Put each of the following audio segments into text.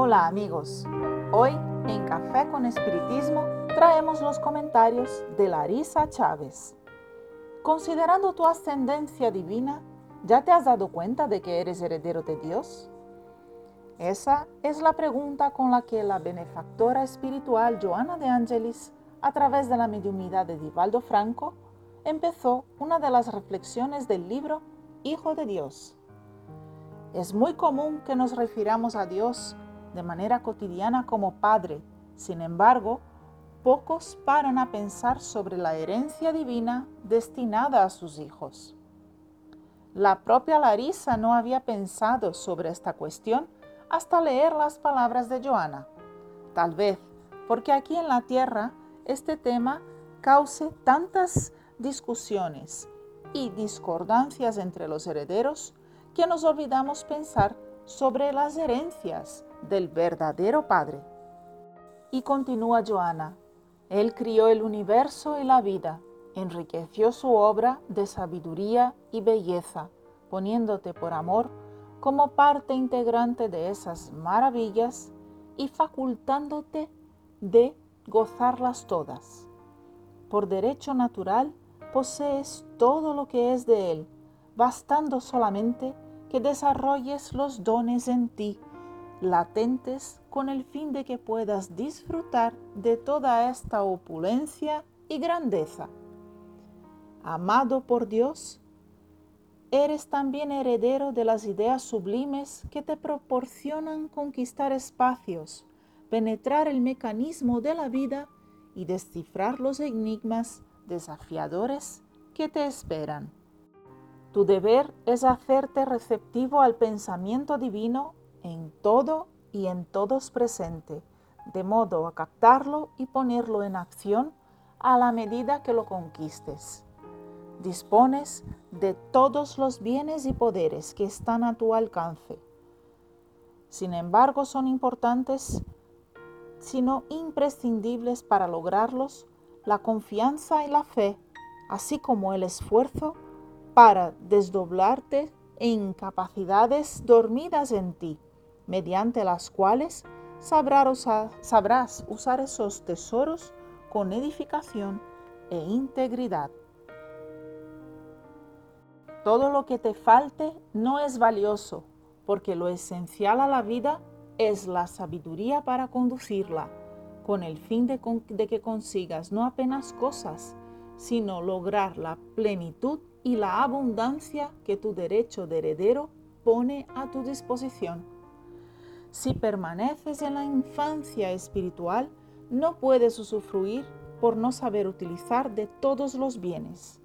Hola amigos, hoy en Café con Espiritismo traemos los comentarios de Larisa Chávez. Considerando tu ascendencia divina, ¿ya te has dado cuenta de que eres heredero de Dios? Esa es la pregunta con la que la benefactora espiritual Joana de Angelis, a través de la mediunidad de Divaldo Franco, empezó una de las reflexiones del libro Hijo de Dios. Es muy común que nos refiramos a Dios de manera cotidiana como Padre, sin embargo, pocos paran a pensar sobre la herencia divina destinada a sus hijos. La propia Larisa no había pensado sobre esta cuestión hasta leer las palabras de Joana. Tal vez porque aquí en la tierra este tema cause tantas discusiones y discordancias entre los herederos que nos olvidamos pensar sobre las herencias del verdadero Padre. Y continúa Joana, Él crió el universo y la vida, enriqueció su obra de sabiduría y belleza, poniéndote por amor como parte integrante de esas maravillas y facultándote de gozarlas todas. Por derecho natural posees todo lo que es de Él, bastando solamente que desarrolles los dones en ti, latentes con el fin de que puedas disfrutar de toda esta opulencia y grandeza. Amado por Dios, eres también heredero de las ideas sublimes que te proporcionan conquistar espacios, penetrar el mecanismo de la vida y descifrar los enigmas desafiadores que te esperan. Tu deber es hacerte receptivo al pensamiento divino en todo y en todos presente, de modo a captarlo y ponerlo en acción a la medida que lo conquistes dispones de todos los bienes y poderes que están a tu alcance. Sin embargo, son importantes, sino imprescindibles para lograrlos, la confianza y la fe, así como el esfuerzo para desdoblarte en capacidades dormidas en ti, mediante las cuales sabrás usar, esos tesoros con edificación e integridad. Todo lo que te falte no es valioso, porque lo esencial a la vida es la sabiduría para conducirla, con el fin de, que consigas no apenas cosas, sino lograr la plenitud y la abundancia que tu derecho de heredero pone a tu disposición. Si permaneces en la infancia espiritual, no puedes usufruir por no saber utilizar de todos los bienes.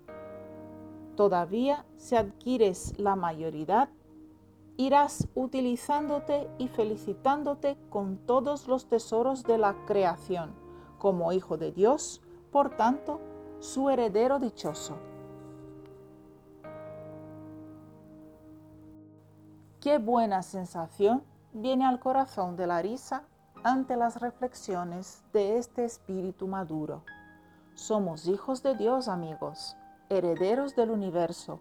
Todavía si adquieres la mayoría, irás utilizándote y felicitándote con todos los tesoros de la creación, como hijo de Dios, por tanto, su heredero dichoso. Qué buena sensación viene al corazón de Larisa ante las reflexiones de este espíritu maduro. Somos hijos de Dios, amigos herederos del universo.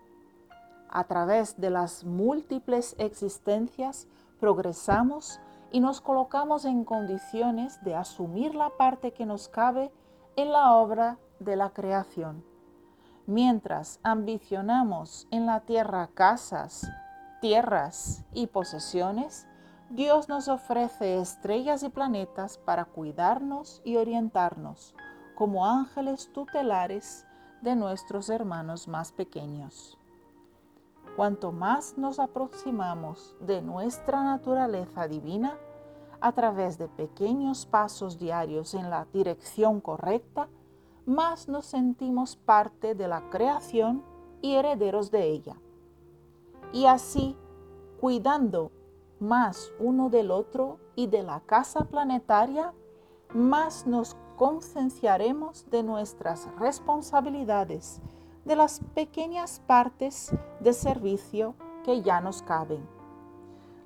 A través de las múltiples existencias progresamos y nos colocamos en condiciones de asumir la parte que nos cabe en la obra de la creación. Mientras ambicionamos en la tierra casas, tierras y posesiones, Dios nos ofrece estrellas y planetas para cuidarnos y orientarnos como ángeles tutelares de nuestros hermanos más pequeños. Cuanto más nos aproximamos de nuestra naturaleza divina, a través de pequeños pasos diarios en la dirección correcta, más nos sentimos parte de la creación y herederos de ella. Y así, cuidando más uno del otro y de la casa planetaria, más nos concienciaremos de nuestras responsabilidades, de las pequeñas partes de servicio que ya nos caben.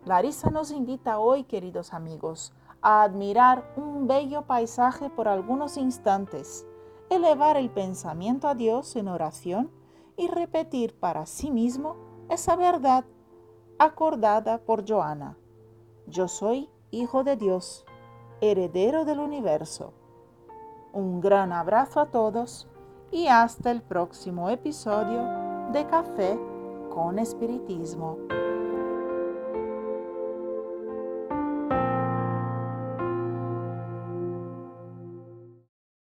Larisa nos invita hoy, queridos amigos, a admirar un bello paisaje por algunos instantes, elevar el pensamiento a Dios en oración y repetir para sí mismo esa verdad acordada por Joana. Yo soy Hijo de Dios, heredero del universo. Un gran abrazo a todos y hasta el próximo episodio de Café con Espiritismo.